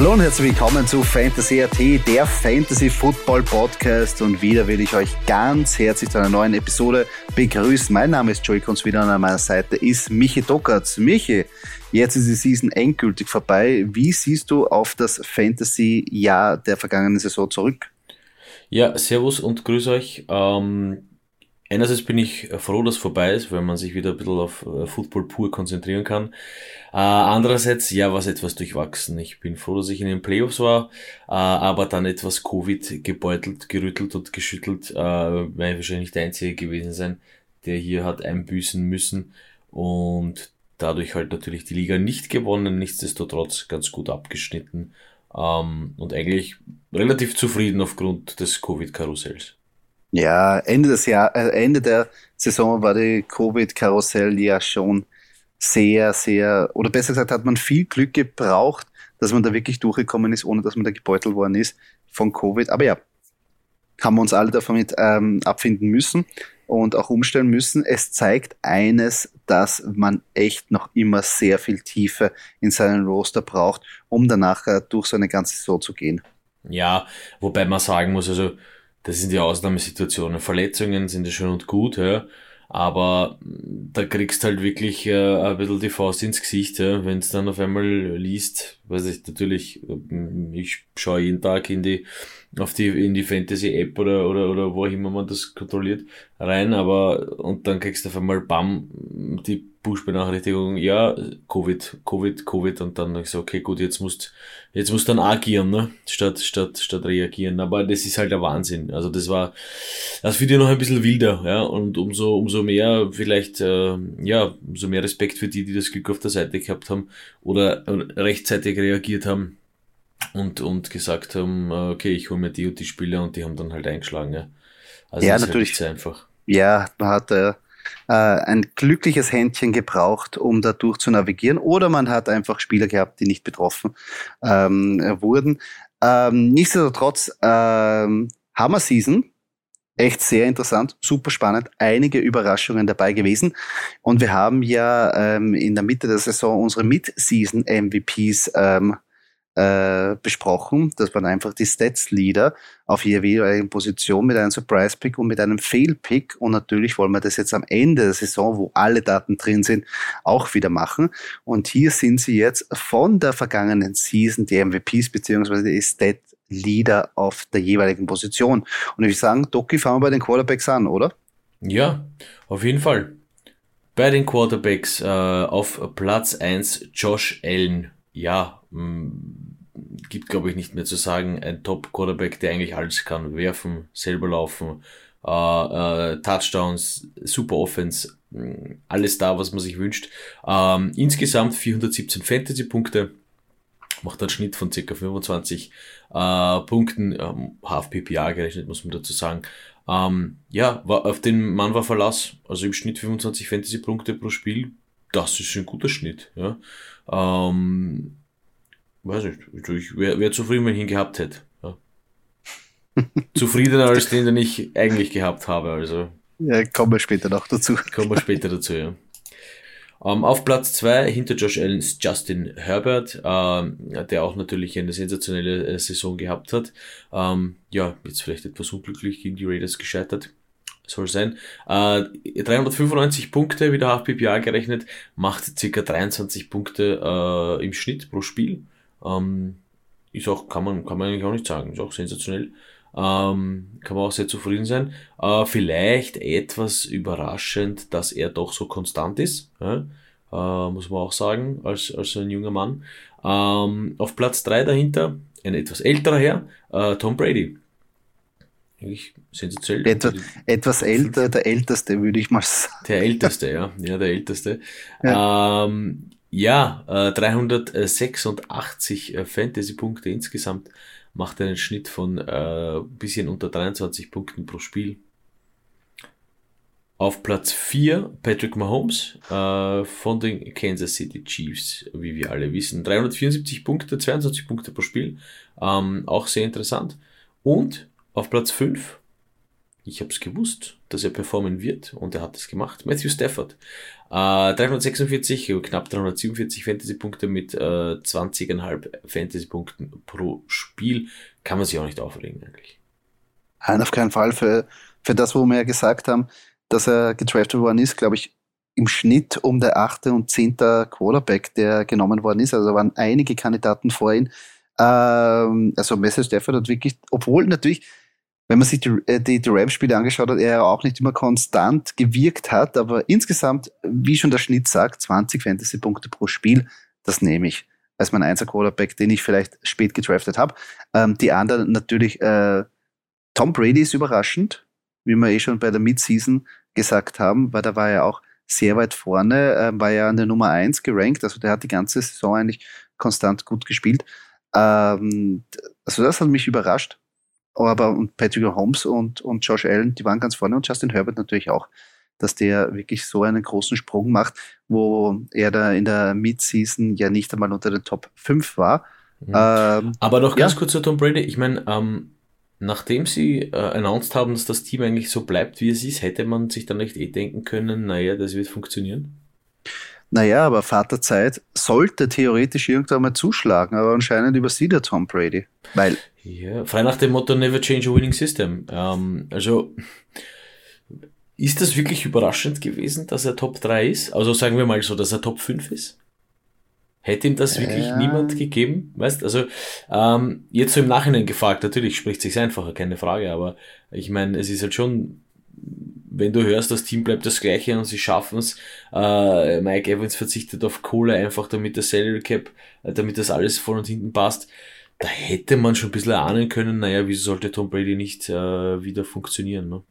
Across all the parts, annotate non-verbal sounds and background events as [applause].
Hallo und herzlich willkommen zu Fantasy AT, der Fantasy Football Podcast. Und wieder will ich euch ganz herzlich zu einer neuen Episode begrüßen. Mein Name ist Joey Kunz, wieder an meiner Seite ist Michi Dockertz. Michi, jetzt ist die Season endgültig vorbei. Wie siehst du auf das Fantasy-Jahr der vergangenen Saison zurück? Ja, servus und grüß euch. Ähm, einerseits bin ich froh, dass es vorbei ist, weil man sich wieder ein bisschen auf äh, Football pur konzentrieren kann. Äh, andererseits, ja, war es etwas durchwachsen. Ich bin froh, dass ich in den Playoffs war, äh, aber dann etwas Covid gebeutelt, gerüttelt und geschüttelt, äh, weil ich wahrscheinlich der Einzige gewesen sein, der hier hat einbüßen müssen und dadurch halt natürlich die Liga nicht gewonnen, nichtsdestotrotz ganz gut abgeschnitten ähm, und eigentlich relativ zufrieden aufgrund des Covid-Karussells. Ja, Ende des Jahr, äh, Ende der Saison war die Covid-Karussell ja schon sehr, sehr, oder besser gesagt, hat man viel Glück gebraucht, dass man da wirklich durchgekommen ist, ohne dass man da gebeutelt worden ist von Covid. Aber ja, haben wir uns alle damit ähm, abfinden müssen und auch umstellen müssen. Es zeigt eines, dass man echt noch immer sehr viel Tiefe in seinen Roster braucht, um danach äh, durch so eine ganze Saison zu gehen. Ja, wobei man sagen muss, also das sind die Ausnahmesituationen. Verletzungen sind ja schön und gut, ja. Aber da kriegst halt wirklich äh, ein bisschen die Faust ins Gesicht, ja. wenn es dann auf einmal liest, weiß ich natürlich, äh, ich schaue jeden Tag in die auf die in die Fantasy App oder oder oder wo auch immer man das kontrolliert rein, aber und dann kriegst du auf einmal bam die Push-Benachrichtigung, ja, Covid, Covid, Covid und dann ich so, okay, gut, jetzt musst, jetzt musst du dann agieren, ne, statt, statt, statt reagieren. Aber das ist halt der Wahnsinn. Also das war, das ja noch ein bisschen wilder, ja, und umso, umso mehr vielleicht, äh, ja, umso mehr Respekt für die, die das Glück auf der Seite gehabt haben oder rechtzeitig reagiert haben und, und gesagt haben, äh, okay, ich hole mir die und die Spieler und die haben dann halt eingeschlagen, ja. Also ja, natürlich. Halt einfach. Ja, man hat, äh, äh, ein glückliches Händchen gebraucht, um da durch zu navigieren. Oder man hat einfach Spieler gehabt, die nicht betroffen ähm, wurden. Ähm, nichtsdestotrotz ähm, Hammer Season. Echt sehr interessant, super spannend, einige Überraschungen dabei gewesen. Und wir haben ja ähm, in der Mitte der Saison unsere Mid-Season-MVPs ähm, äh, besprochen. Das waren einfach die Stats-Leader auf jeweiligen Position mit einem Surprise-Pick und mit einem Fail-Pick. Und natürlich wollen wir das jetzt am Ende der Saison, wo alle Daten drin sind, auch wieder machen. Und hier sind sie jetzt von der vergangenen Season, die MVPs beziehungsweise die Stat-Leader auf der jeweiligen Position. Und ich würde sagen, Doki, fangen wir bei den Quarterbacks an, oder? Ja, auf jeden Fall. Bei den Quarterbacks äh, auf Platz 1 Josh Allen. Ja, mh, mm, gibt, glaube ich, nicht mehr zu sagen. Ein Top-Quarterback, der eigentlich alles kann. Werfen, selber laufen, äh, äh, Touchdowns, super Offense, mm, alles da, was man sich wünscht. Ähm, insgesamt 417 Fantasy-Punkte, macht einen Schnitt von ca. 25 äh, Punkten, ähm, half PPA gerechnet, muss man dazu sagen. Ähm, ja, war, auf den Mann war Verlass, also im Schnitt 25 Fantasy-Punkte pro Spiel, das ist ein guter Schnitt. Ja. Ähm, weiß nicht, ich wäre wär zufrieden, wenn ich ihn gehabt hätte. Ja. [laughs] Zufriedener als den, den ich eigentlich gehabt habe. Also. Ja, kommen wir später noch dazu. Kommen wir später dazu, ja. Um, ähm, auf Platz zwei hinter Josh Allen ist Justin Herbert, ähm, der auch natürlich eine sensationelle äh, Saison gehabt hat. Ähm, ja, jetzt vielleicht etwas unglücklich gegen die Raiders gescheitert. Soll sein. Äh, 395 Punkte, wieder auf PPA gerechnet, macht circa 23 Punkte äh, im Schnitt pro Spiel. Ähm, ist auch, kann man, kann man eigentlich auch nicht sagen, ist auch sensationell. Ähm, kann man auch sehr zufrieden sein. Äh, vielleicht etwas überraschend, dass er doch so konstant ist, ja? äh, muss man auch sagen, als, als ein junger Mann. Ähm, auf Platz drei dahinter, ein etwas älterer Herr, äh, Tom Brady. Eigentlich sensationell. Etwa, etwas älter, der älteste, würde ich mal sagen. Der älteste, ja, ja, der älteste. Ja. Ähm, Ja, äh, 386 äh, Fantasy-Punkte insgesamt macht einen Schnitt von äh, bisschen unter 23 Punkten pro Spiel. Auf Platz 4 Patrick Mahomes äh, von den Kansas City Chiefs, wie wir alle wissen. 374 Punkte, 22 Punkte pro Spiel. Ähm, auch sehr interessant. Und auf Platz 5, ich habe es gewusst, dass er performen wird und er hat es gemacht. Matthew Stafford. Äh, 346, knapp 347 Fantasy-Punkte mit äh, 20,5 Fantasy-Punkten pro Spiel. Kann man sich auch nicht aufregen eigentlich. Nein, auf keinen Fall. Für, für das, wo wir ja gesagt haben, dass er getraftet worden ist, glaube ich, im Schnitt um der achte und zehnte Quarterback, der genommen worden ist. Also da waren einige Kandidaten vor ihm. Ähm, also Messer Stafford hat wirklich, obwohl natürlich, wenn man sich die, äh, die, die Rams-Spiele angeschaut hat, er auch nicht immer konstant gewirkt hat, aber insgesamt, wie schon der Schnitt sagt, 20 Fantasy-Punkte pro Spiel, das nehme ich als mein einziger Quarterback, den ich vielleicht spät gedraftet habe. Ähm, die anderen natürlich, äh, Tom Brady ist überraschend, wie wir eh schon bei der Midseason gesagt haben, weil da war er auch sehr weit vorne, äh, war ja an der Nummer 1 gerankt, also der hat die ganze Saison eigentlich konstant gut gespielt. Ähm, also das hat mich überrascht. Aber und Patrick Holmes und, und Josh Allen, die waren ganz vorne und Justin Herbert natürlich auch, dass der wirklich so einen großen Sprung macht, wo er da in der Midseason ja nicht einmal unter den Top 5 war. Mhm. Ähm, Aber noch ganz ja. kurz zu Tom Brady. Ich meine, ähm, Nachdem sie äh, announced haben, dass das Team eigentlich so bleibt, wie es ist, hätte man sich dann nicht eh denken können, naja, das wird funktionieren? Naja, aber Vaterzeit sollte theoretisch irgendwann mal zuschlagen, aber anscheinend übersieht er Tom Brady. Weil. Ja, frei nach dem Motto Never Change a Winning System. Ähm, also, ist das wirklich überraschend gewesen, dass er Top 3 ist? Also sagen wir mal so, dass er Top 5 ist? Hätte ihm das wirklich ja. niemand gegeben? Weißt also ähm, jetzt so im Nachhinein gefragt, natürlich spricht sich einfacher, keine Frage, aber ich meine, es ist halt schon, wenn du hörst, das Team bleibt das gleiche und sie schaffen es, äh, Mike Evans verzichtet auf Kohle einfach, damit der Salary Cap, äh, damit das alles vorn und hinten passt, da hätte man schon ein bisschen ahnen können, naja, wieso sollte Tom Brady nicht äh, wieder funktionieren, ne?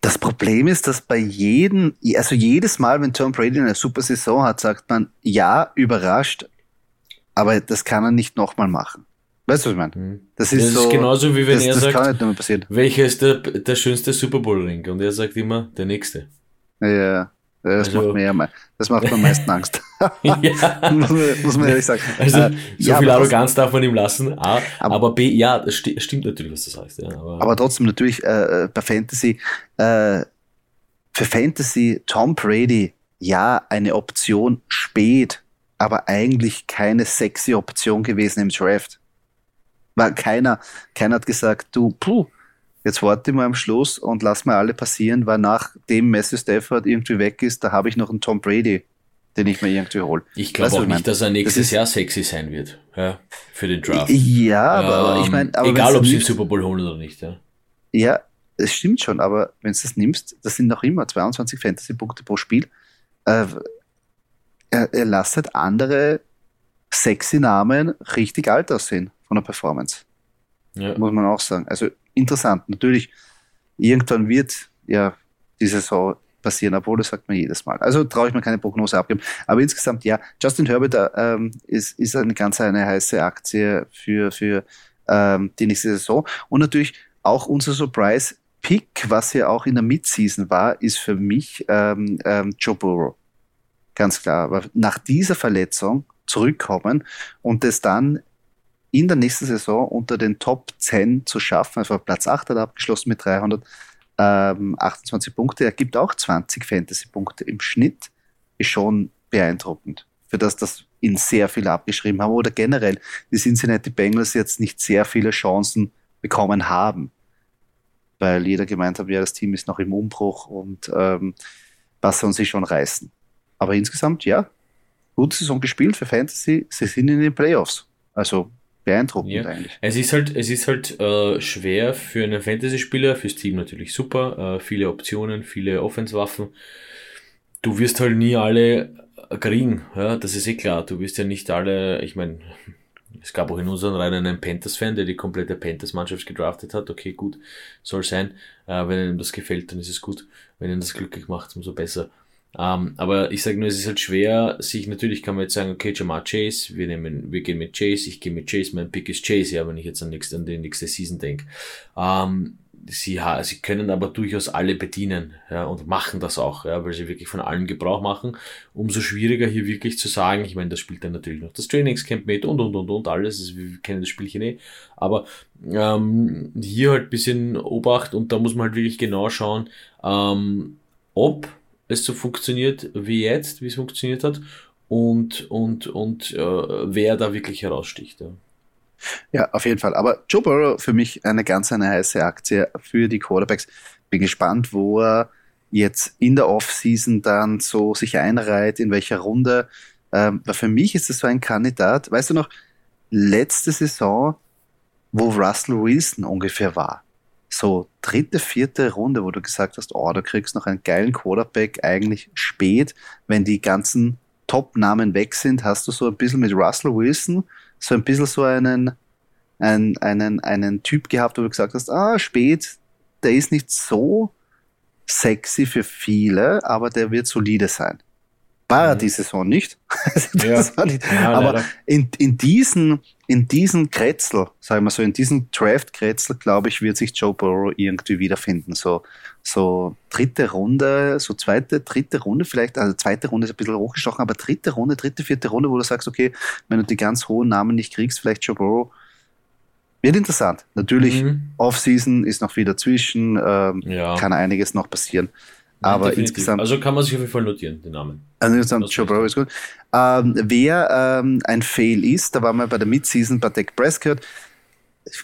Das Problem ist, dass bei jedem, also jedes Mal, wenn Tom Brady eine super Saison hat, sagt man, ja, überrascht, aber das kann er nicht nochmal machen. Weißt du, was ich meine? Mhm. Das ist, das so, ist genauso wie wenn das, er das sagt, welcher ist der, der schönste Super Bowl Ring? Und er sagt immer, der nächste. Ja. Das, also, macht mir ja, das macht mir am meisten Angst. [laughs] ja. [laughs] muss, man, muss, man, ehrlich sagen. Also, äh, so ja, viel Arroganz darf man ihm lassen. A, aber, aber, B, ja, das sti stimmt natürlich, was du sagst. Ja, aber, aber trotzdem natürlich äh, äh, bei Fantasy, äh, für Fantasy Tom Brady, ja, eine Option spät, aber eigentlich keine sexy Option gewesen im Draft. Weil keiner, keiner hat gesagt, du, puh, Jetzt warte ich mal am Schluss und lass mal alle passieren, weil nachdem Messi Stafford irgendwie weg ist, da habe ich noch einen Tom Brady, den ich mir irgendwie hole. Ich glaube auch nicht, dass er nächstes das Jahr sexy sein wird ja, für den Draft. Ja, aber ähm, ich meine, egal ob sie den Super Bowl holen oder nicht. Ja, ja es stimmt schon, aber wenn du das nimmst, das sind noch immer 22 Fantasy-Punkte pro Spiel. Äh, er, er lässt halt andere sexy Namen richtig alt aussehen von der Performance. Ja. Muss man auch sagen. Also interessant. Natürlich, irgendwann wird ja die Saison passieren, obwohl das sagt man jedes Mal. Also traue ich mir keine Prognose abgeben. Aber insgesamt, ja, Justin Herbert ähm, ist, ist eine ganz eine heiße Aktie für, für ähm, die nächste Saison. Und natürlich auch unser Surprise Pick, was ja auch in der Midseason war, ist für mich ähm, ähm, Joe Burrow. Ganz klar. Aber nach dieser Verletzung zurückkommen und es dann in der nächsten Saison unter den Top 10 zu schaffen. Also Platz 8 hat er abgeschlossen mit 328 ähm, Punkte. Er gibt auch 20 Fantasy-Punkte im Schnitt. Ist schon beeindruckend. Für das das ihn sehr viel abgeschrieben haben oder generell die Cincinnati Bengals jetzt nicht sehr viele Chancen bekommen haben. Weil jeder gemeint hat, ja, das Team ist noch im Umbruch und ähm, was sollen sie schon reißen. Aber insgesamt, ja, gute Saison gespielt für Fantasy. Sie sind in den Playoffs. Also beeindruckend ja. eigentlich. Es ist halt, es ist halt äh, schwer für einen Fantasy-Spieler, fürs Team natürlich super, äh, viele Optionen, viele Offenswaffen. Du wirst halt nie alle kriegen, ja, das ist eh klar. Du wirst ja nicht alle, ich meine, es gab auch in unseren Reihen einen Panthers-Fan, der die komplette Panthers-Mannschaft gedraftet hat. Okay, gut, soll sein. Äh, wenn ihm das gefällt, dann ist es gut. Wenn ihm das glücklich macht, umso besser. Ähm, aber ich sage nur, es ist halt schwer, sich natürlich kann man jetzt sagen, okay, Jamar Chase, wir nehmen, wir gehen mit Chase, ich gehe mit Chase, mein Pick ist Chase, ja, wenn ich jetzt an, nächste, an die nächste Season denke. Ähm, sie, sie können aber durchaus alle bedienen ja, und machen das auch, ja, weil sie wirklich von allen Gebrauch machen. Umso schwieriger hier wirklich zu sagen, ich meine, das spielt dann natürlich noch das Trainingscamp mit und und und und alles, also wir kennen das Spielchen eh, aber ähm, hier halt bisschen Obacht und da muss man halt wirklich genau schauen, ähm, ob es so funktioniert wie jetzt, wie es funktioniert hat und, und, und äh, wer da wirklich heraussticht. Ja. ja, auf jeden Fall. Aber Joe Burrow für mich eine ganz eine heiße Aktie für die Quarterbacks. Bin gespannt, wo er jetzt in der Offseason dann so sich einreiht, in welcher Runde. Ähm, weil für mich ist es so ein Kandidat, weißt du noch, letzte Saison, wo Russell Wilson ungefähr war so dritte, vierte Runde, wo du gesagt hast, oh, du kriegst noch einen geilen Quarterback eigentlich spät, wenn die ganzen Top-Namen weg sind, hast du so ein bisschen mit Russell Wilson so ein bisschen so einen, einen, einen, einen Typ gehabt, wo du gesagt hast, ah, spät, der ist nicht so sexy für viele, aber der wird solide sein. War er mhm. die Saison nicht. [laughs] ja. nicht. Ja, aber in, in diesen, in diesen Kretzel, sagen wir so, in diesen Draft-Kretzel, glaube ich, wird sich Joe Burrow irgendwie wiederfinden. So, so dritte Runde, so zweite, dritte Runde vielleicht, also zweite Runde ist ein bisschen hochgestochen, aber dritte Runde, dritte, vierte Runde, wo du sagst, okay, wenn du die ganz hohen Namen nicht kriegst, vielleicht Joe Burrow, wird interessant. Natürlich, mhm. Off-Season ist noch viel dazwischen, ähm, ja. kann einiges noch passieren. Aber Definitiv. insgesamt. Also kann man sich auf jeden Fall notieren, den Namen. Also insgesamt, Joe Burrow ist gut. Ähm, wer ähm, ein Fail ist, da waren wir bei der Midseason bei Dak Prescott,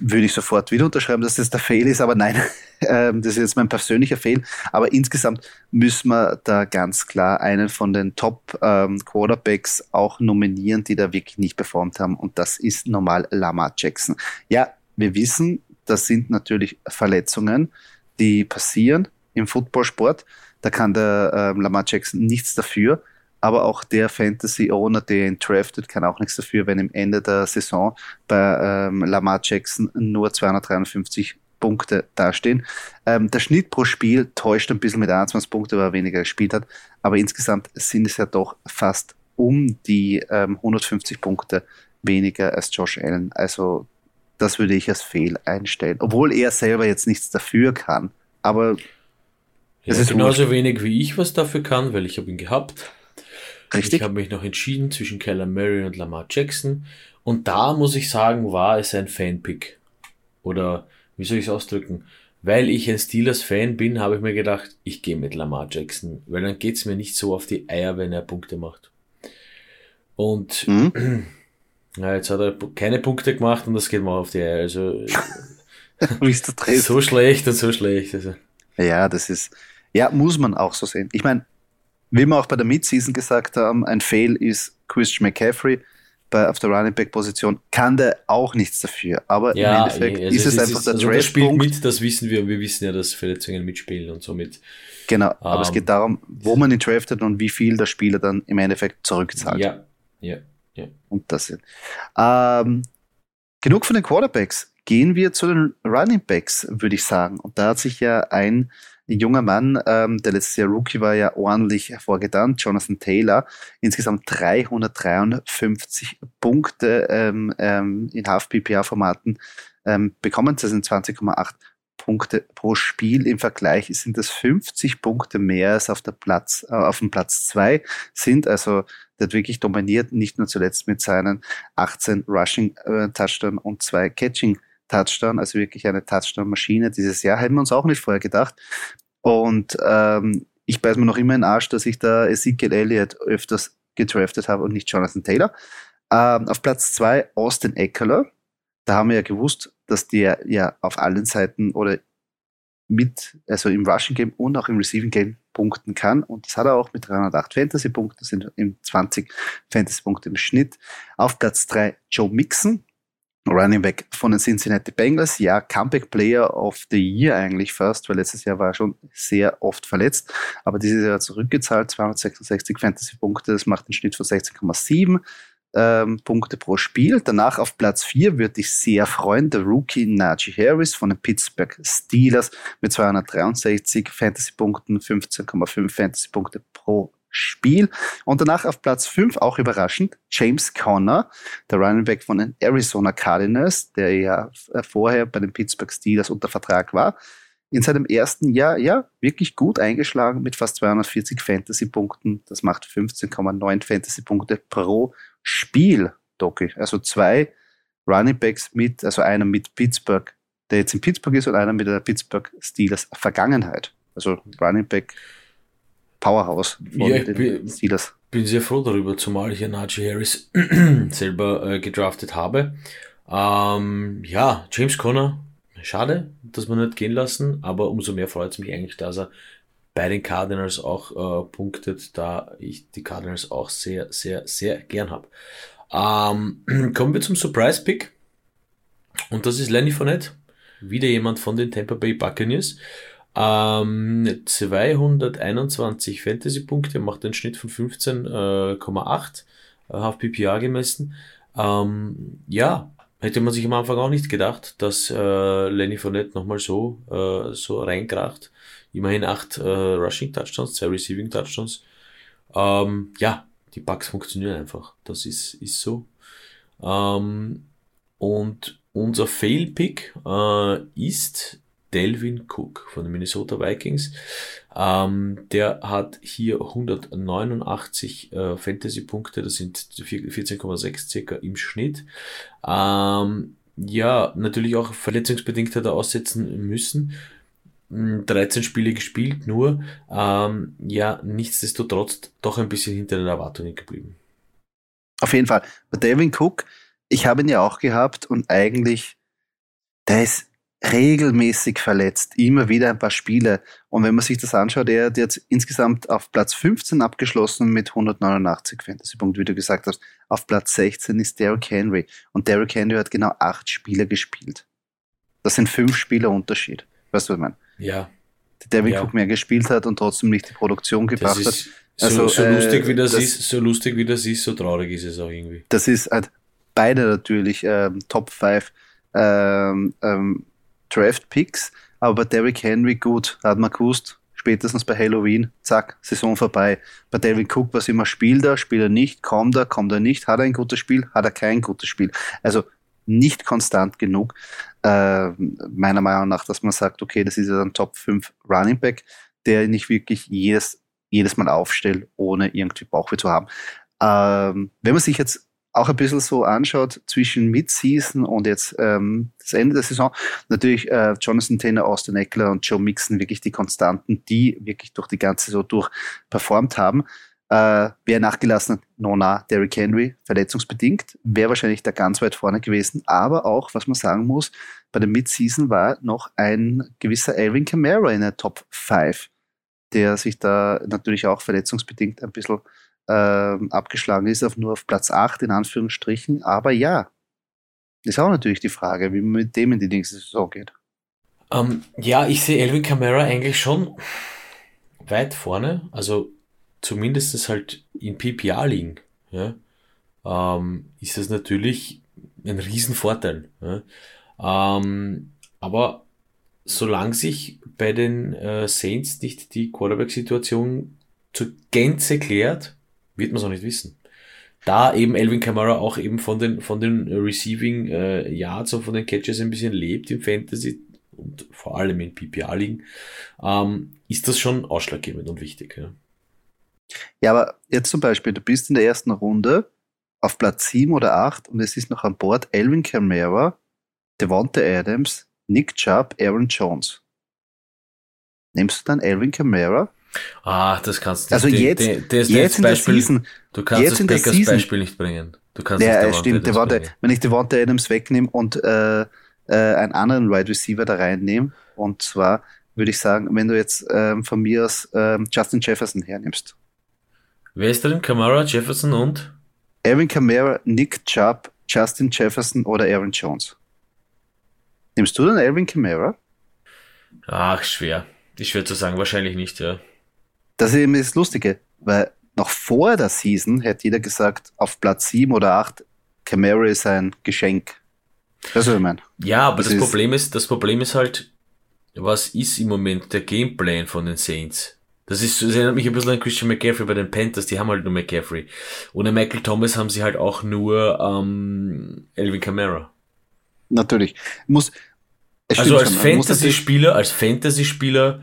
würde ich sofort wieder unterschreiben, dass das der Fail ist, aber nein, [laughs] ähm, das ist jetzt mein persönlicher Fail. Aber insgesamt müssen wir da ganz klar einen von den Top ähm, Quarterbacks auch nominieren, die da wirklich nicht performt haben. Und das ist normal Lamar Jackson. Ja, wir wissen, das sind natürlich Verletzungen, die passieren im Footballsport. Da kann der ähm, Lamar Jackson nichts dafür. Aber auch der Fantasy-Owner, der ihn draftet, kann auch nichts dafür, wenn im Ende der Saison bei ähm, Lamar Jackson nur 253 Punkte dastehen. Ähm, der Schnitt pro Spiel täuscht ein bisschen mit 21 Punkten, weil er weniger gespielt hat. Aber insgesamt sind es ja doch fast um die ähm, 150 Punkte weniger als Josh Allen. Also das würde ich als Fehl einstellen. Obwohl er selber jetzt nichts dafür kann. Aber ja, ist genauso wenig wie ich was dafür kann, weil ich habe ihn gehabt. Richtig. Ich habe mich noch entschieden zwischen Keller Murray und Lamar Jackson. Und da muss ich sagen, war es ein Fanpick. Oder wie soll ich es ausdrücken? Weil ich ein Steelers-Fan bin, habe ich mir gedacht, ich gehe mit Lamar Jackson, weil dann geht's mir nicht so auf die Eier, wenn er Punkte macht. Und mhm. [clears throat] ja, jetzt hat er keine Punkte gemacht und das geht mir auf die Eier. Also [laughs] [laughs] so schlecht und so schlecht. Also. Ja, das ist, ja, muss man auch so sehen. Ich meine, wie wir auch bei der Midseason gesagt haben, ein Fail ist Christian McCaffrey bei, auf der Running Back Position, kann der auch nichts dafür. Aber ja, im Endeffekt also ist es, einfach ist, der also Das spielt mit, das wissen wir und wir wissen ja, dass Verletzungen mitspielen und somit. Genau, ähm, aber es geht darum, wo man ihn draftet und wie viel der Spieler dann im Endeffekt zurückzahlt. Ja, ja, ja. Und das sind. Ähm, genug von den Quarterbacks. Gehen wir zu den Running Backs, würde ich sagen. Und da hat sich ja ein junger Mann, ähm, der letztes Jahr Rookie war, ja ordentlich hervorgetan, Jonathan Taylor, insgesamt 353 Punkte ähm, ähm, in Half-PPA-Formaten ähm, bekommen. Das sind 20,8 Punkte pro Spiel. Im Vergleich sind das 50 Punkte mehr als auf, der Platz, äh, auf dem Platz 2 sind. Also der hat wirklich dominiert, nicht nur zuletzt mit seinen 18 Rushing äh, und zwei Catching Touchdown, also wirklich eine Touchdown-Maschine dieses Jahr. Hätten wir uns auch nicht vorher gedacht. Und ähm, ich beiß mir noch immer in den Arsch, dass ich da Ezekiel Elliott öfters gedraftet habe und nicht Jonathan Taylor. Ähm, auf Platz zwei Austin Eckler. Da haben wir ja gewusst, dass der ja auf allen Seiten oder mit, also im Rushing Game und auch im Receiving Game punkten kann. Und das hat er auch mit 308 Fantasy-Punkten, sind im 20 Fantasy-Punkte im Schnitt. Auf Platz drei Joe Mixon, Running Back von den Cincinnati Bengals. Ja, Comeback Player of the Year eigentlich fast, weil letztes Jahr war er schon sehr oft verletzt. Aber dieses Jahr zurückgezahlt, 266 Fantasy-Punkte, das macht einen Schnitt von 16,7. ähm, Punkte pro Spiel. Danach auf Platz 4 würde ich sehr freuen, der Rookie Najee Harris von den Pittsburgh Steelers mit 263 Fantasy-Punkten, 15,5 Fantasy-Punkte pro Spiel. Und danach auf Platz 5, auch überraschend, James Conner, der Running Back von den Arizona Cardinals, der ja vorher bei den Pittsburgh Steelers unter Vertrag war. In seinem ersten Jahr, ja, wirklich gut eingeschlagen mit fast 240 Fantasy-Punkten. Das macht 15,9 Fantasy-Punkte pro Spiel, Doki. Also zwei Running Backs mit, also einer mit Pittsburgh, der jetzt in Pittsburgh ist und einer mit der Pittsburgh Steelers Vergangenheit. Also Running Back Powerhouse von ja, den bin, Steelers. Bin sehr froh darüber, zumal ich ja Najee Harris [clears throat] selber äh, gedraftet habe. Ähm, ja, James Conner, schade, dass wir nicht gehen lassen, aber umso mehr freut es mich eigentlich, dass er bei den Cardinals auch äh, punktet, da ich die Cardinals auch sehr, sehr, sehr gern habe. Ähm, [clears throat] kommen wir zum Surprise Pick. Und das ist Lenny Fournette. Wieder jemand von den Tampa Bay Buccaneers. Ähm, 221 Fantasy-Punkte, macht einen Schnitt von 15,8 äh, half PPA gemessen. Ähm, ja, hätte man sich am Anfang auch nicht gedacht, dass äh, Lenny Fournette nochmal so, äh, so reinkracht. Immerhin 8 äh, Rushing Touchdowns, 2 Receiving Touchdowns. Ähm, ja, die Bugs funktionieren einfach. Das ist, ist so. Ähm, und unser Fail-Pick äh, ist Delvin Cook von den Minnesota Vikings. Ähm, der hat hier 189 äh, Fantasy-Punkte, das sind 14,6 circa im Schnitt. Ähm, ja, natürlich auch verletzungsbedingt hat er aussetzen müssen. 13 hm, Spiele gespielt, nur ähm, ja, nichtsdestotrotz doch ein bisschen hinter den Erwartungen geblieben. Auf jeden Fall. Bei Delvin Cook, ich habe ihn ja auch gehabt und eigentlich, der ist regelmäßig verletzt, immer wieder ein paar Spiele. Und wenn man sich das anschaut, er hat jetzt insgesamt auf Platz 15 abgeschlossen mit 189 Fantasy-Punkten, wie du gesagt hast. Auf Platz 16 ist Derrick Henry. Und Derrick Henry hat genau acht Spiele gespielt. Das sind fünf Spiele Unterschied. Weißt du, was ich meine? Ja. Der Devin ja. Cook mehr gespielt hat und trotzdem nicht die Produktion gebracht hat. Also, so, so äh, lustig wie das, das, ist, so lustig wie das ist, so traurig ist es auch irgendwie. Das ist halt beide natürlich ähm, Top 5 ähm, ähm, Draft Picks, aber bei Derrick Henry gut, hat man gewusst, spätestens bei Halloween, zack, Saison vorbei. Bei Delvin Cook was immer, spielt er, spielt er nicht, kommt er, kommt er nicht, hat er ein gutes Spiel, hat er kein gutes Spiel. Also nicht konstant genug, äh, meiner Meinung nach, dass man sagt, okay, das ist ja ein Top 5 Running Back, der nicht wirklich jedes, jedes Mal aufstellt, ohne irgendwie Bauchweh zu haben. Ähm, wenn man sich jetzt auch ein bisschen so anschaut zwischen Mid-Season und jetzt ähm, das Ende der Saison, natürlich äh, Jonathan Taylor, Austin Eckler und Joe Mixon wirklich die Konstanten, die wirklich durch die ganze Saison durch performt haben. Äh, wer nachgelassen hat, Nona, Derrick Henry, verletzungsbedingt, wäre wahrscheinlich da ganz weit vorne gewesen. Aber auch, was man sagen muss, bei der Mid-Season war noch ein gewisser Alvin Kamara in der Top 5, der sich da natürlich auch verletzungsbedingt ein bisschen ähm, abgeschlagen ist, auf nur auf Platz 8 in Anführungsstrichen. Aber ja, ist auch natürlich die Frage, wie man mit dem in die nächste Saison geht. Um, ähm, ja, ich sehe Elvin Kamara eigentlich schon weit vorne, also zumindest halt in PPA liegen. Ja, ähm, ist das natürlich ein Riesenvorteil. Ja. Ähm, aber solange sich bei den äh, Saints nicht die Quarterback-Situation zur Gänze klärt, wird man es auch nicht wissen. Da eben Elvin Kamara auch eben von den, von den Receiving äh, Yards und von den Catches ein bisschen lebt im Fantasy und vor allem in PPA-Ligen, ähm, ist das schon ausschlaggebend und wichtig. Ja. ja, aber jetzt zum Beispiel, du bist in der ersten Runde auf Platz 7 oder 8 und es ist noch an Bord Elvin Kamara, Devonta Adams, Nick Chubb, Aaron Jones. Nimmst du dann Elvin Kamara? Ah, das kannst du nicht. Also jetzt, der, der, jetzt in Beispiel, der Season. Du kannst jetzt das Packers Beispiel nicht bringen. Du kannst ja, nicht stimmt. Der Warte, wenn ich Devonta Adams wegnehme und äh, äh, einen anderen Wide Receiver da reinnehme, und zwar würde ich sagen, wenn du jetzt ähm, von mir aus ähm, Justin Jefferson hernimmst. Wer ist drin? Kamara, Jefferson und? Aaron Kamara, Nick Chubb, Justin Jefferson oder Aaron Jones. Nimmst du dann Alvin Kamara? Ach, schwer. Ich würde so sagen, wahrscheinlich nicht, ja. Das ist eben das Lustige, weil noch vor der Season hätte jeder gesagt, auf Platz 7 oder 8, Camaro ist ein Geschenk. Das ist, ich meine. Ja, aber das, das Problem ist, das Problem ist halt, was ist im Moment der Gameplan von den Saints? Das ist, das erinnert mich ein bisschen an Christian McCaffrey bei den Panthers, die haben halt nur McCaffrey. Ohne Michael Thomas haben sie halt auch nur ähm, Elvin Kamara. Natürlich. Muss, also als Fantasy-Spieler, als Fantasy-Spieler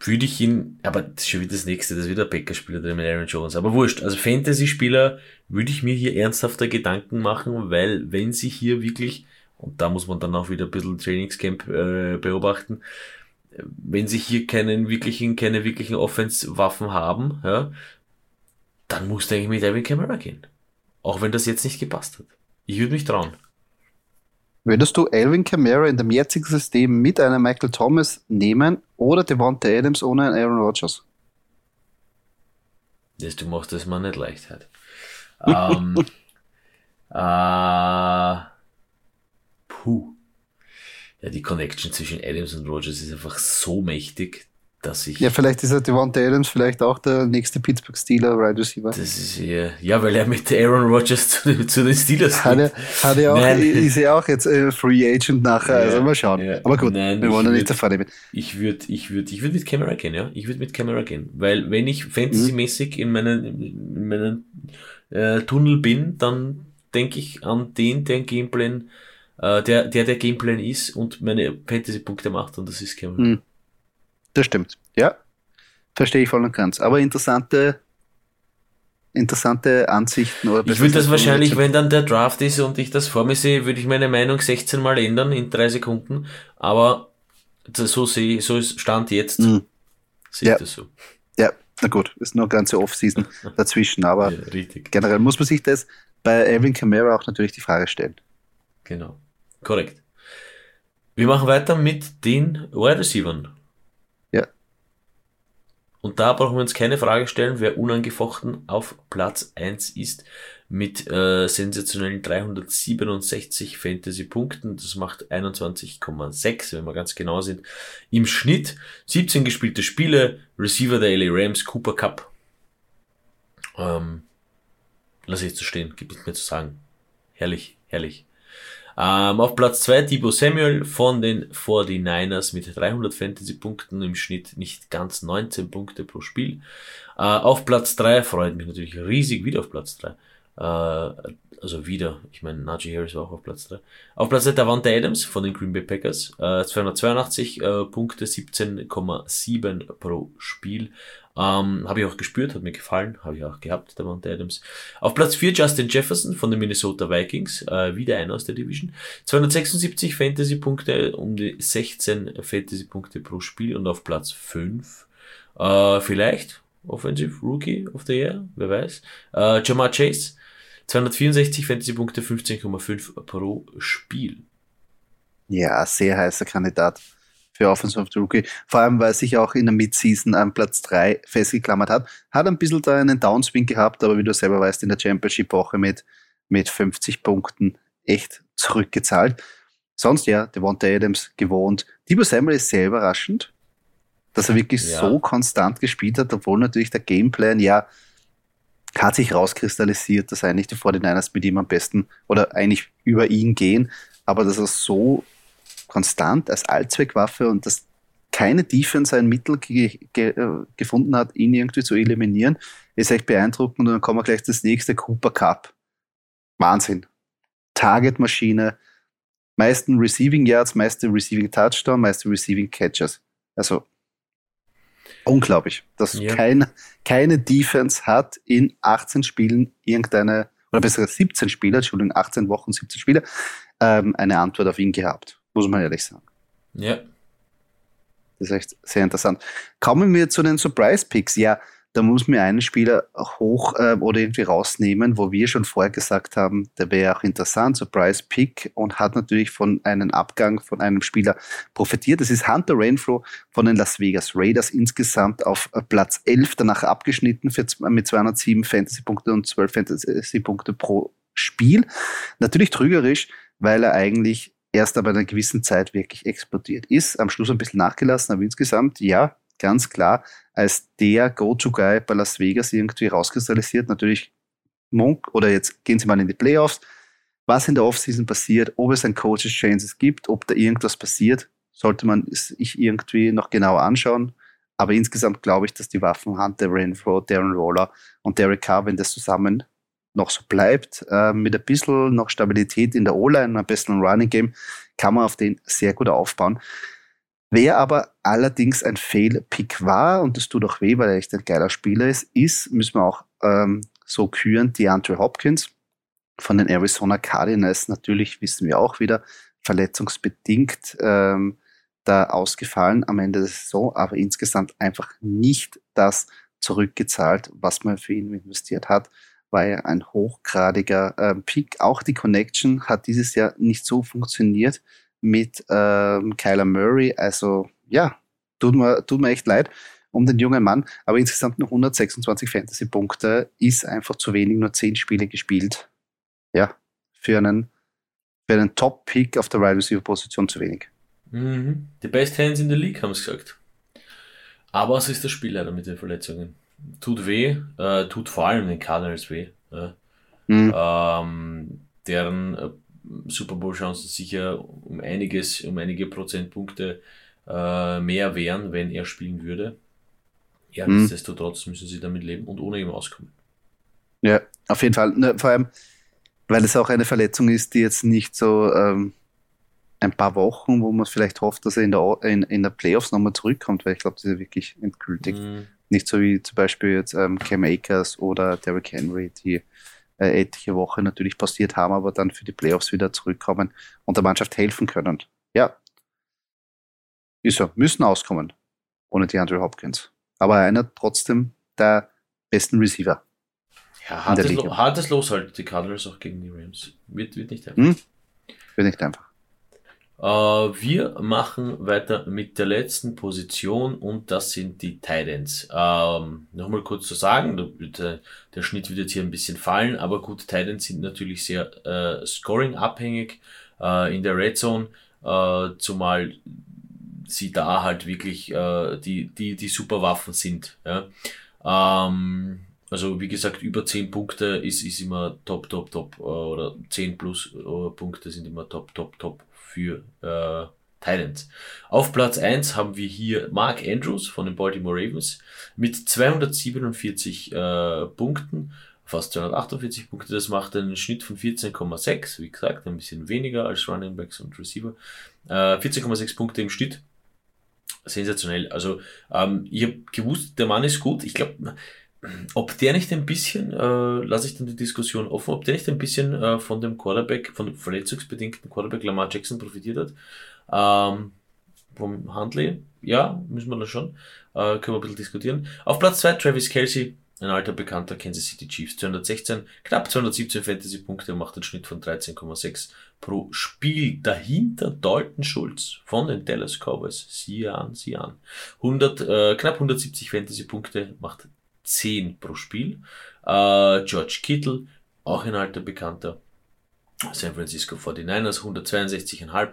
würde ich ihn, aber das ist schon wieder das nächste, das ist wieder ein Backup-Spieler, der mit Aaron Jones. Aber wurscht, also Fantasy-Spieler würde ich mir hier ernsthafter Gedanken machen, weil wenn sie hier wirklich, und da muss man dann auch wieder ein bisschen Trainingscamp äh, beobachten, wenn sie hier keinen wirklichen, keine wirklichen Offense-Waffen haben, ja, dann muss der eigentlich mit Evan Kamara gehen. Auch wenn das jetzt nicht gepasst hat. Ich würde mich trauen. Würdest du Alvin Kamara in dem jetzigen System mit einem Michael Thomas nehmen oder Devonta Adams ohne einen Aaron Rodgers? Das, du machst es mir nicht leicht halt. [laughs] ähm, äh, puh ja, die Connection zwischen Adams und Rogers ist einfach so mächtig, dass ich. Ja, vielleicht ist er Devonta Adams vielleicht auch der nächste Pittsburgh Steeler Wide Receiver. Das ist ja, ja, weil er mit Aaron Rodgers zu, zu den Steelers hat. Er, hat er auch, nein. ist er auch jetzt äh, Free Agent nachher, ja, also mal schauen. Ja. Aber gut, nein, wir wollen ja nicht davon nehmen. Ich würde, ich würde, ich würde mit Camera gehen, ja. Ich würde mit Camera gehen, weil wenn ich fantasymäßig mhm. in meinen, in meinen äh, Tunnel bin, dann denke ich an den, den Gameplan, äh, der, der der Gameplan ist und meine Fantasy-Punkte macht und das ist Cameron. Hm. Das stimmt, ja. Verstehe ich voll und ganz. Aber interessante, interessante Ansichten. Oder ich würde das wahrscheinlich, wenn dann der Draft ist und ich das vor mir sehe, würde ich meine Meinung 16 Mal ändern in drei Sekunden. Aber so sehe so ist Stand jetzt. Mhm. Sehe ja. das so. Ja, na gut, ist nur ganze Off-Season [laughs] dazwischen, aber ja, generell muss man sich das bei Alvin Kamara auch natürlich die Frage stellen. Genau. Korrekt. Wir machen weiter mit den Wide Receivers. Und da brauchen wir uns keine Frage stellen, wer unangefochten auf Platz 1 ist mit äh, sensationellen 367 Fantasy-Punkten. Das macht 21,6, wenn wir ganz genau sind. Im Schnitt 17 gespielte Spiele, Receiver der LA Rams, Cooper Cup. Ähm, lass ich jetzt so stehen, gibt nichts mehr zu sagen. Herrlich, herrlich. Ähm, auf Platz 2 Debo Samuel von den 49ers mit 300 Fantasy-Punkten im Schnitt nicht ganz 19 Punkte pro Spiel. Äh, auf Platz 3 freut mich natürlich riesig, wieder auf Platz 3. Äh, also wieder, ich meine, Najee Harris war auch auf Platz 3. Auf Platz 3 Davante Adams von den Green Bay Packers. Äh, 282 äh, Punkte, 17,7 pro Spiel. Ähm, habe ich auch gespürt, hat mir gefallen, habe ich auch gehabt, Mount Adams. Auf Platz 4 Justin Jefferson von den Minnesota Vikings, äh, wieder einer aus der Division. 276 Fantasy-Punkte, um die 16 Fantasy-Punkte pro Spiel und auf Platz 5 äh, vielleicht Offensive Rookie of the Year, wer weiß. Äh, Jamar Chase, 264 Fantasy-Punkte, 15,5 pro Spiel. Ja, sehr heißer Kandidat für Offensive Rookie. Vor allem, weil er sich auch in der Midseason an Platz 3 festgeklammert hat. Hat ein bisschen da einen Downswing gehabt, aber wie du selber weißt, in der Championship-Woche mit, mit 50 Punkten echt zurückgezahlt. Sonst ja, Devonta Adams gewohnt. Debo Samuel ist sehr überraschend, dass er wirklich ja. so konstant gespielt hat, obwohl natürlich der Gameplan ja hat sich rauskristallisiert, dass eigentlich die 49ers mit ihm am besten oder eigentlich über ihn gehen, aber dass er so konstant als Allzweckwaffe und dass keine Defense ein Mittel ge ge äh, gefunden hat, ihn irgendwie zu eliminieren, ist echt beeindruckend. Und dann kommen wir gleich das nächste Cooper Cup. Wahnsinn. Target-Maschine, meisten Receiving Yards, meiste Receiving Touchdown, meiste Receiving Catches. Also unglaublich, dass ja. kein, keine Defense hat in 18 Spielen irgendeine, oder besser 17 Spieler, Entschuldigung, 18 Wochen, 17 Spieler, ähm, eine Antwort auf ihn gehabt muss man ehrlich sagen. Ja. Das ist echt sehr interessant. Kommen wir zu den Surprise Picks. Ja, da muss mir einen Spieler hoch äh, oder irgendwie rausnehmen, wo wir schon vorher gesagt haben, der wäre auch interessant, Surprise Pick und hat natürlich von einem Abgang von einem Spieler profitiert. Das ist Hunter Renfro von den Las Vegas Raiders, insgesamt auf Platz 11, danach abgeschnitten für, mit 207 Fantasy-Punkte und 12 Fantasy-Punkte pro Spiel. Natürlich trügerisch, weil er eigentlich erst aber in einer gewissen Zeit wirklich explodiert ist. Am Schluss ein bisschen nachgelassen, aber insgesamt, ja, ganz klar als der Go-To-Guy bei Las Vegas irgendwie rauskristallisiert. Natürlich Monk oder jetzt gehen sie mal in die Playoffs. Was in der Offseason passiert, ob es ein Coaches Changes gibt, ob da irgendwas passiert, sollte man sich irgendwie noch genauer anschauen. Aber insgesamt glaube ich, dass die Waffen Hunter Renfro, Darren Roller und Derek Carr, wenn das zusammen noch so bleibt, äh, mit ein bisschen noch Stabilität in der O-Line, ein bisschen Running Game, kann man auf den sehr gut aufbauen. Wer aber allerdings ein Fail-Pick war, und das tut auch weh, weil er echt ein geiler Spieler ist, ist, müssen wir auch ähm, so küren, DeAndre Hopkins von den Arizona Cardinals. Natürlich wissen wir auch wieder, verletzungsbedingt ähm, da ausgefallen am Ende der Saison, aber insgesamt einfach nicht das zurückgezahlt, was man für ihn investiert hat. War ja ein hochgradiger äh, Pick. Auch die Connection hat dieses Jahr nicht so funktioniert mit ähm, Kyler Murray. Also ja, tut mir, tut mir echt leid um den jungen Mann. Aber insgesamt nur 126 Fantasy-Punkte ist einfach zu wenig, nur 10 Spiele gespielt. Ja, für einen, für einen Top-Pick auf der Wide Receiver-Position zu wenig. Mhm. Die Best Hands in der League haben es gesagt. Aber es ist das Spiel leider mit den Verletzungen. Tut weh, äh, tut vor allem den Cardinals weh. Ja. Mhm. Ähm, deren äh, Super Bowl-Chancen sicher um einiges, um einige Prozentpunkte äh, mehr wären, wenn er spielen würde. Ja, mhm. nichtsdestotrotz müssen sie damit leben und ohne ihm auskommen. Ja, auf jeden Fall. Ne, vor allem, weil es auch eine Verletzung ist, die jetzt nicht so ähm, ein paar Wochen, wo man vielleicht hofft, dass er in der, in, in der Playoffs nochmal zurückkommt, weil ich glaube, das ist ja wirklich endgültig. Mhm. Nicht so wie zum Beispiel jetzt ähm, Cam Akers oder Derrick Henry, die äh, etliche Woche natürlich passiert haben, aber dann für die Playoffs wieder zurückkommen und der Mannschaft helfen können. Ja, ist so, müssen auskommen ohne die Andrew Hopkins. Aber einer trotzdem der besten Receiver. Ja, hartes, Lo hartes Los halt die Cardinals auch gegen die Rams. Wird, wird nicht einfach. Hm? Wird nicht einfach. Uh, wir machen weiter mit der letzten Position und das sind die Titans. Ähm, Nochmal kurz zu sagen, der, der, Schnitt wird jetzt hier ein bisschen fallen, aber gut, Titans sind natürlich sehr äh, scoring-abhängig äh, in der Red Zone, äh, zumal sie da halt wirklich äh, die, die, die super Waffen sind. Ja? Ähm, also wie gesagt, über 10 Punkte ist, ist immer top, top, top. Äh, oder 10 plus äh, Punkte sind immer top, top, top für äh, Titans. Auf Platz 1 haben wir hier Mark Andrews von den Baltimore Ravens mit 247 äh, Punkten, fast 248 Punkte. Das macht einen Schnitt von 14,6, wie gesagt, ein bisschen weniger als Running Backs und Receiver. Äh, 14,6 Punkte im Schnitt. Sensationell. Also ähm, ich habe gewusst, der Mann ist gut. Ich glaube, ob der nicht ein bisschen, äh, lasse ich dann die Diskussion offen, ob der nicht ein bisschen äh, von dem Quarterback, von dem verletzungsbedingten Quarterback Lamar Jackson profitiert hat. Ähm, vom Handley, ja, müssen wir da schon. Äh, können wir ein bisschen diskutieren. Auf Platz 2 Travis Kelsey, ein alter bekannter Kansas City Chiefs, 216, knapp 217 Fantasy-Punkte, macht einen Schnitt von 13,6 pro Spiel. Dahinter Dalton Schulz von den Dallas Cowboys, siehe an, siehe an. 100, äh, knapp 170 Fantasy-Punkte, macht 10 pro Spiel. Äh, George Kittle, auch ein alter Bekannter. San Francisco 49ers, 162,5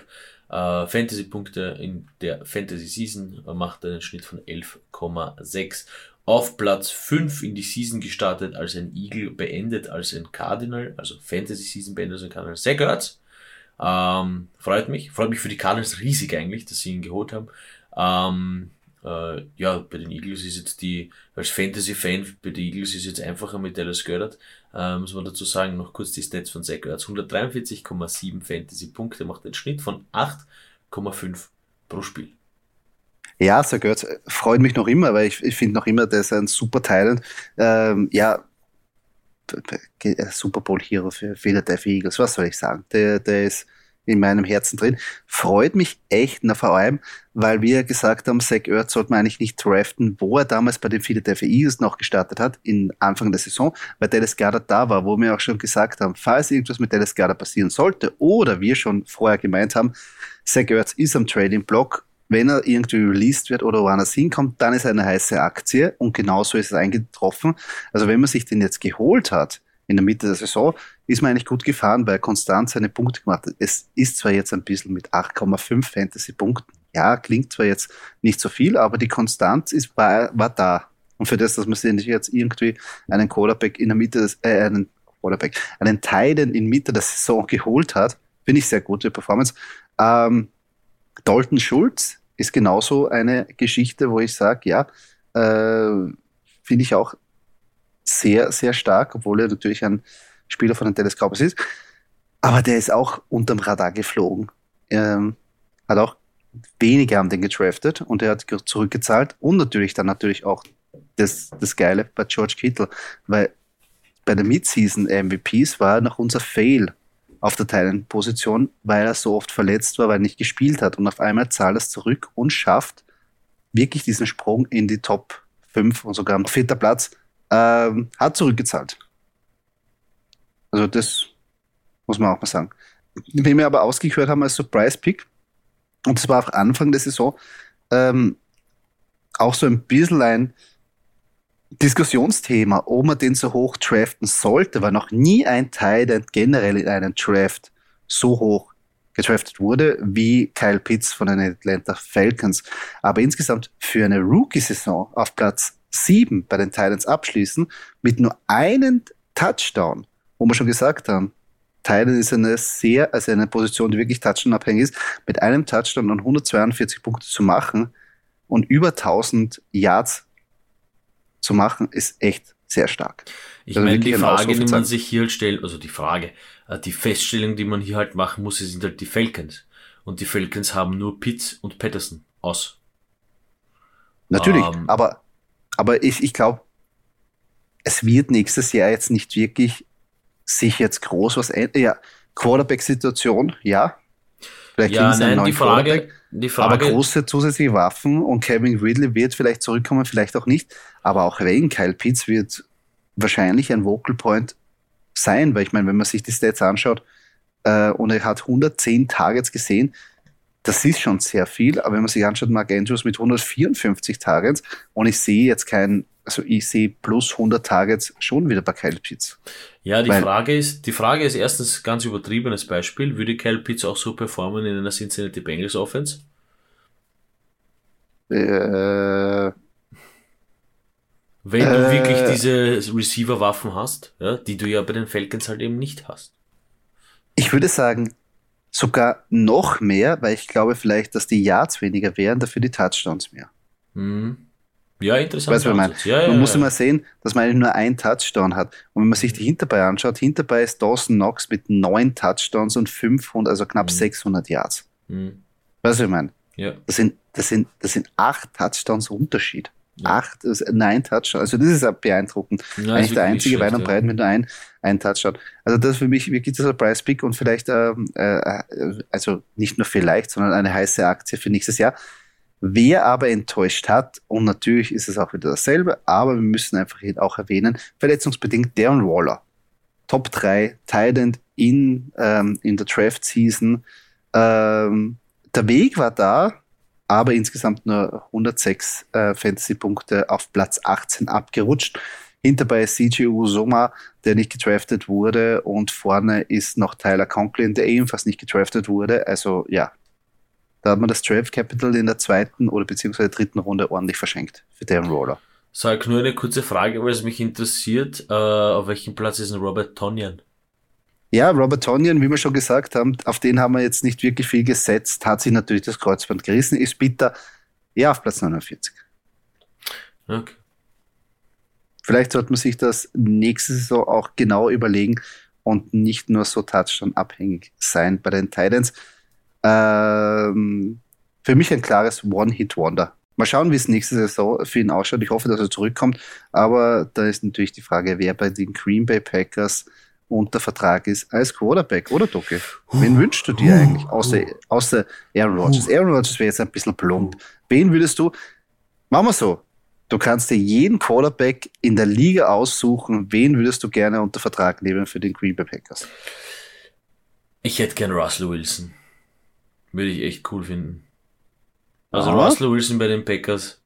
äh, Fantasy-Punkte in der Fantasy Season, äh, macht einen Schnitt von 11,6. Auf Platz 5 in die Season gestartet als ein Eagle, beendet als ein Cardinal, also Fantasy Season beendet als ein Cardinal. Sehr gehört. Ähm, freut mich. Freut mich für die Cardinals riesig eigentlich, dass sie ihn geholt haben. Ähm, äh, ja, bei den Eagles ist jetzt die, als Fantasy-Fan, bei den Eagles ist jetzt einfacher mit Dallas Goddard, äh, muss man dazu sagen, noch kurz die Stats von Zach Ertz. 143,7 Fantasy-Punkte, macht einen Schnitt von 8,5 pro Spiel. Ja, Sir Götz, freut mich noch immer, weil ich, ich finde noch immer, der ist ein super Teil. Ähm, ja, Super Bowl Hero für Philadelphia Eagles, was soll ich sagen? Der, der ist in meinem Herzen drin. Freut mich echt, na, vor allem, weil wir gesagt haben, Zach Ertz sollte man eigentlich nicht draften, wo er damals bei den Philadelphia Eagles noch gestartet hat, in Anfang der Saison, weil Dallas Goddard da war, wo wir auch schon gesagt haben, falls irgendwas mit Dallas Goddard passieren sollte, oder wir schon vorher gemeint haben, Zach Ertz ist am Trading Block, wenn er irgendwie released wird oder woanders hinkommt, dann ist er eine heiße Aktie und genauso ist es eingetroffen. Also wenn man sich den jetzt geholt hat, in der Mitte der Saison, ist man eigentlich gut gefahren, weil konstant seine Punkte gemacht hat. Es ist zwar jetzt ein bisschen mit 8,5 Fantasy-Punkten, Ja, klingt zwar jetzt nicht so viel, aber die Konstanz ist, war, war da. Und für das, dass man sich jetzt irgendwie einen Quarterback in der Mitte des, äh, einen Quarterback, einen Titan in Mitte der Saison geholt hat, finde ich sehr gute Performance. Ähm, Dalton Schulz ist genauso eine Geschichte, wo ich sage, ja, äh, finde ich auch sehr, sehr stark, obwohl er natürlich ein Spieler von den Dallas Cowboys ist. Aber der ist auch unterm Radar geflogen. Ähm, hat auch wenige haben den gedraftet und er hat zurückgezahlt und natürlich dann natürlich auch das, das Geile bei George Kittle, weil bei den Midseason MVPs war er noch unser Fail auf der Teilenposition, weil er so oft verletzt war, weil er nicht gespielt hat und auf einmal zahlt er es zurück und schafft wirklich diesen Sprung in die Top 5 und sogar am vierter Platz ähm, hat zurückgezahlt. Also das muss man auch mal sagen. Wen wir aber ausgehört haben als Surprise-Pick, und das war auch Anfang der Saison, ähm, auch so ein bisschen ein Diskussionsthema, ob man den so hoch draften sollte, weil noch nie ein Teil generell in einem Draft so hoch gedraftet wurde wie Kyle Pitts von den Atlanta Falcons. Aber insgesamt für eine Rookie-Saison auf Platz 7 bei den Titans abschließen mit nur einem Touchdown, wo wir schon gesagt haben, Titan ist eine sehr, also eine Position, die wirklich Touchdown-abhängig ist, mit einem Touchdown und 142 Punkte zu machen und über 1000 Yards zu machen, ist echt sehr stark. Ich also meine, die Frage, die man sich hier halt stellt, also die Frage, äh, die Feststellung, die man hier halt machen muss, sind halt die Falcons. Und die Falcons haben nur Pitts und Patterson aus. Natürlich, ähm, aber, aber ich, ich glaube, es wird nächstes Jahr jetzt nicht wirklich sich jetzt groß was ändern. Ja, Quarterback-Situation, ja. Vielleicht ja, nein, die Frage, die Frage, aber große zusätzliche Waffen und Kevin Ridley wird vielleicht zurückkommen, vielleicht auch nicht. Aber auch Wayne Kyle Pitts wird wahrscheinlich ein Vocal Point sein, weil ich meine, wenn man sich die Stats anschaut äh, und er hat 110 Targets gesehen, das ist schon sehr viel, aber wenn man sich anschaut, Mark Andrews mit 154 Targets und ich sehe jetzt kein, also ich sehe plus 100 Targets schon wieder bei Kyle Pitts. Ja, die Weil, Frage ist, die Frage ist erstens ganz übertriebenes Beispiel, würde Kyle Pitts auch so performen in einer Cincinnati Bengals Offense? Äh, wenn du äh, wirklich diese Receiver-Waffen hast, ja, die du ja bei den Falcons halt eben nicht hast. Ich würde sagen, sogar noch mehr, weil ich glaube vielleicht, dass die Yards weniger wären, dafür die Touchdowns mehr. Mhm. Ja, interessant. Weißt, man, ja, man ja, muss ja. immer sehen, dass man eigentlich nur einen Touchdown hat. Und wenn man sich die Hinterbei anschaut, Hinterbei ist Dawson Knox mit neun Touchdowns und 500, also knapp mhm. 600 Yards. Mhm. Weißt du, ich meine? Ja. Das sind, das sind, das sind acht Touchdowns Unterschied. Ja. Acht, also nein Touchdown. Also das ist beeindruckend. Ja, Eigentlich der einzige weit und breit mit nur ein, ein Touchdown. Also das ist für mich wirklich dieser Price Pick und vielleicht, ähm, äh, also nicht nur vielleicht, sondern eine heiße Aktie für nächstes Jahr. Wer aber enttäuscht hat, und natürlich ist es auch wieder dasselbe, aber wir müssen einfach auch erwähnen, verletzungsbedingt Darren Waller. Top 3, Tight in, ähm, in der Draft Season. Ähm, der Weg war da, aber insgesamt nur 106 äh, Fantasy-Punkte auf Platz 18 abgerutscht. Hinterbei ist CJ Usoma, der nicht gedraftet wurde, und vorne ist noch Tyler Conklin, der ebenfalls nicht gedraftet wurde. Also ja, da hat man das Draft Capital in der zweiten oder beziehungsweise dritten Runde ordentlich verschenkt für deren Roller. Sag nur eine kurze Frage, weil es mich interessiert. Äh, auf welchem Platz ist ein Robert Tonyan? Ja, Robert Tonyan, wie wir schon gesagt haben, auf den haben wir jetzt nicht wirklich viel gesetzt, hat sich natürlich das Kreuzband gerissen, ist bitter. Ja, auf Platz 49. Okay. Vielleicht sollte man sich das nächste Saison auch genau überlegen und nicht nur so Touchdown-abhängig sein bei den Titans. Ähm, für mich ein klares One-Hit-Wonder. Mal schauen, wie es nächste Saison für ihn ausschaut. Ich hoffe, dass er zurückkommt. Aber da ist natürlich die Frage, wer bei den Green Bay Packers unter Vertrag ist als Quarterback, oder Doki? Wen wünschst du dir eigentlich? Außer, außer Aaron Rodgers. Aaron Rodgers wäre jetzt ein bisschen plump. Wen würdest du? Machen wir so. Du kannst dir jeden Quarterback in der Liga aussuchen. Wen würdest du gerne unter Vertrag nehmen für den Green Bay Packers? Ich hätte gern Russell Wilson. Würde ich echt cool finden. Also Aha. Russell Wilson bei den Packers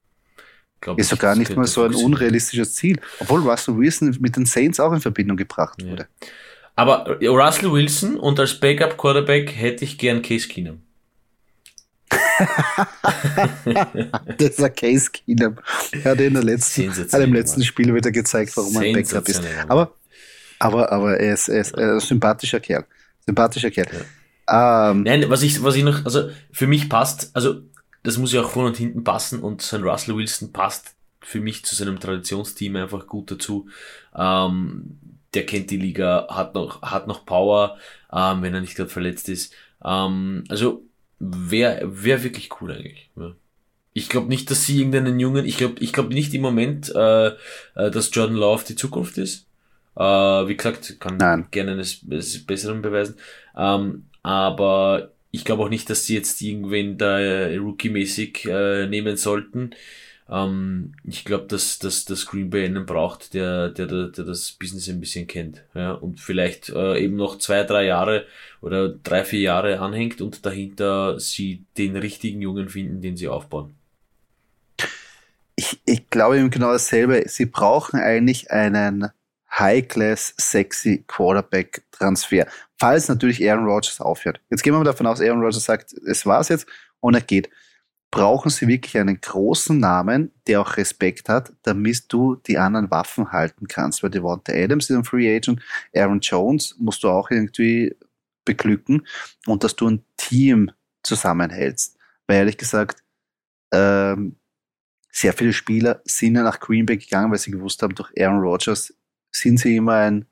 ist doch gar nicht mal so ein unrealistisches Ziel. Obwohl Russell Wilson mit den Saints auch in Verbindung gebracht wurde. Aber Russell Wilson und als Backup Quarterback hätte ich gern Case Keenum. [laughs] das ist ein Case Keenum. Er hat in der letzten, hat im letzten Spiel wieder gezeigt, warum er ein Backup ist. Aber, aber, aber er ist, er ist ein sympathischer Kerl. Sympathischer Kerl. Ja. Ähm, Nein, was ich, was ich noch, also für mich passt, also das muss ja auch vorne und hinten passen und sein Russell Wilson passt für mich zu seinem Traditionsteam einfach gut dazu. Ähm, der kennt die Liga, hat noch, hat noch Power, ähm, wenn er nicht gerade verletzt ist. Ähm, also wäre wär wirklich cool eigentlich. Ja. Ich glaube nicht, dass sie irgendeinen Jungen, ich glaube ich glaube nicht im Moment, äh, äh, dass Jordan Love die Zukunft ist. Äh, wie gesagt, kann Nein. gerne eines, eines Besseren beweisen. Ähm, aber ich glaube auch nicht, dass sie jetzt irgendwen da äh, Rookie-mäßig äh, nehmen sollten. Ähm, ich glaube, dass, dass, dass Green Bay einen braucht, der, der, der, der das Business ein bisschen kennt. Ja, und vielleicht äh, eben noch zwei, drei Jahre oder drei, vier Jahre anhängt und dahinter sie den richtigen Jungen finden, den sie aufbauen. Ich, ich glaube eben genau dasselbe. Sie brauchen eigentlich einen High-Class, sexy Quarterback-Transfer. Falls natürlich Aaron Rodgers aufhört. Jetzt gehen wir mal davon aus, Aaron Rodgers sagt, es war's jetzt und er geht brauchen sie wirklich einen großen Namen, der auch Respekt hat, damit du die anderen Waffen halten kannst. Weil Devonta Adams ist ein Free Agent, Aaron Jones musst du auch irgendwie beglücken und dass du ein Team zusammenhältst. Weil ehrlich gesagt, ähm, sehr viele Spieler sind ja nach Green Bay gegangen, weil sie gewusst haben, durch Aaron Rodgers sind sie immer ein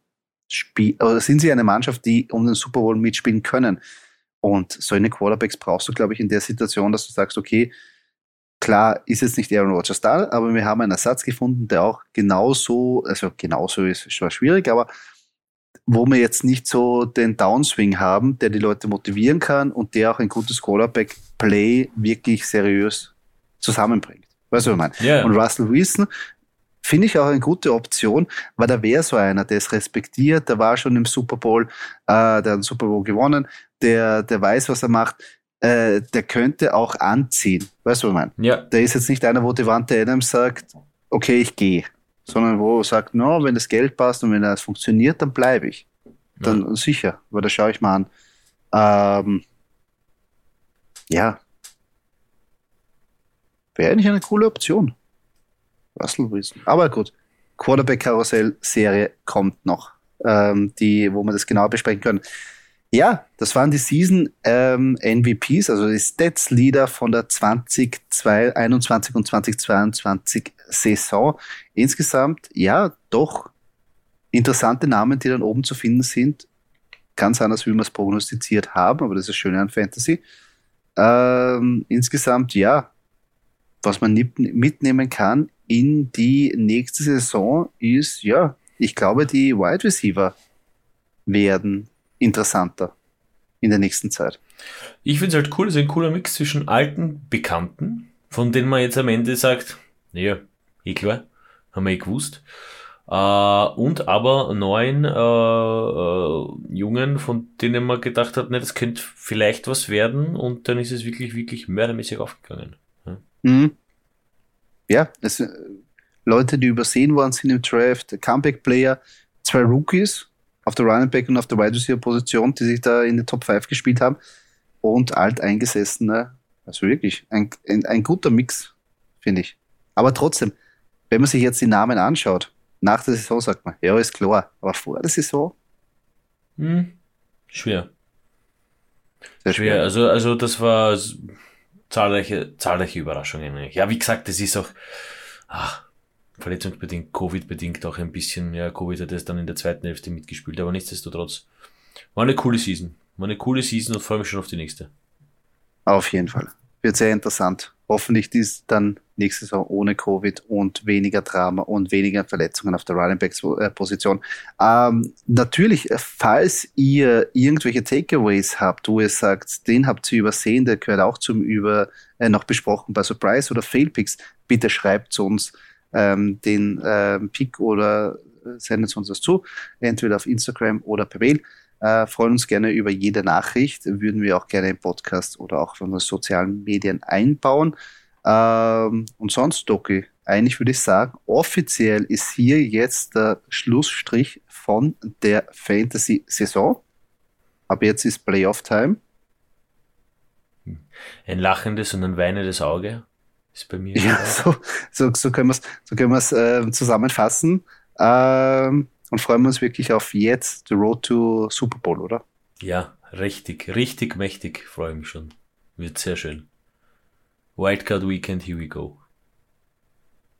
Spiel, oder sind sie eine Mannschaft, die um den Super Bowl mitspielen können. Und so eine Quarterbacks brauchst du, glaube ich, in der Situation, dass du sagst, okay, klar ist jetzt nicht Aaron Rodgers da, aber wir haben einen Ersatz gefunden, der auch genauso, also genauso ist schon schwierig, aber wo wir jetzt nicht so den Downswing haben, der die Leute motivieren kann und der auch ein gutes Quarterback-Play wirklich seriös zusammenbringt. Weißt du, was ich meine? Yeah. Und Russell Wilson finde ich auch eine gute Option, weil da wäre so einer, der ist respektiert, der war schon im Super Bowl, äh, der hat den Super Bowl gewonnen, der, der weiß, was er macht, äh, der könnte auch anziehen. Weißt du, was ich meine? Ja. Der ist jetzt nicht einer, wo Devante Adams sagt, okay, ich gehe, sondern wo er sagt, no, wenn das Geld passt und wenn das funktioniert, dann bleibe ich. Dann ja. sicher, weil da schaue ich mal an. Ähm, ja. Wäre eigentlich eine coole Option. Russell Wilson. Aber gut, Quarterback-Karussell-Serie kommt noch, ähm, die, wo wir das genau besprechen können. Ja, das waren die Season ähm, MVPs, also die Stats-Leader von der 2021 und 2022 Saison. Insgesamt, ja, doch interessante Namen, die dann oben zu finden sind. Ganz anders, wie wir es prognostiziert haben, aber das ist das Schöne an Fantasy. Ähm, insgesamt, ja, was man mitnehmen kann in die nächste Saison ist, ja, ich glaube, die Wide Receiver werden interessanter in der nächsten Zeit. Ich finde es halt cool, es ist ein cooler Mix zwischen alten Bekannten, von denen man jetzt am Ende sagt, naja, eh klar, haben wir eh gewusst, äh, und aber neuen äh, äh, Jungen, von denen man gedacht hat, ne, das könnte vielleicht was werden und dann ist es wirklich, wirklich mördermäßig aufgegangen. Ja, mhm. ja das, Leute, die übersehen worden sind im Draft, Comeback-Player, zwei Rookies, auf der Running Back und auf der Wide Receiver Position, die sich da in den Top 5 gespielt haben und alteingesessene, also wirklich ein, ein, ein guter Mix, finde ich. Aber trotzdem, wenn man sich jetzt die Namen anschaut, nach der Saison sagt man, ja, ist klar, aber vor der Saison? Hm, schwer. Sehr schwer. schwer. Also, also das war zahlreiche, zahlreiche Überraschungen. Ja, wie gesagt, das ist auch, ach, verletzungsbedingt, Covid-bedingt auch ein bisschen, ja, Covid hat es dann in der zweiten Hälfte mitgespielt, aber nichtsdestotrotz war eine coole Season. War eine coole Season und freue mich schon auf die nächste. Auf jeden Fall. Wird sehr interessant. Hoffentlich ist dann nächste Saison ohne Covid und weniger Drama und weniger Verletzungen auf der Running Backs äh, Position. Ähm, natürlich, äh, falls ihr irgendwelche Takeaways habt, wo ihr sagt, den habt ihr übersehen, der gehört auch zum über äh, noch besprochen bei Surprise oder Failpicks, bitte schreibt zu uns ähm, den ähm, Pick oder äh, sendet uns das zu, entweder auf Instagram oder per Mail. Äh, freuen uns gerne über jede Nachricht, würden wir auch gerne im Podcast oder auch von den sozialen Medien einbauen. Ähm, und sonst, Doki, eigentlich würde ich sagen, offiziell ist hier jetzt der Schlussstrich von der Fantasy-Saison. Ab jetzt ist Playoff-Time. Ein lachendes und ein weinendes Auge ist bei mir. Ja, so, so, so können wir es so können wir's, äh, zusammenfassen. Ähm, und freuen wir uns wirklich auf jetzt The Road to Super Bowl, oder? Ja, richtig, richtig mächtig freue ich mich schon. Wird sehr schön. Wildcard Weekend, here we go.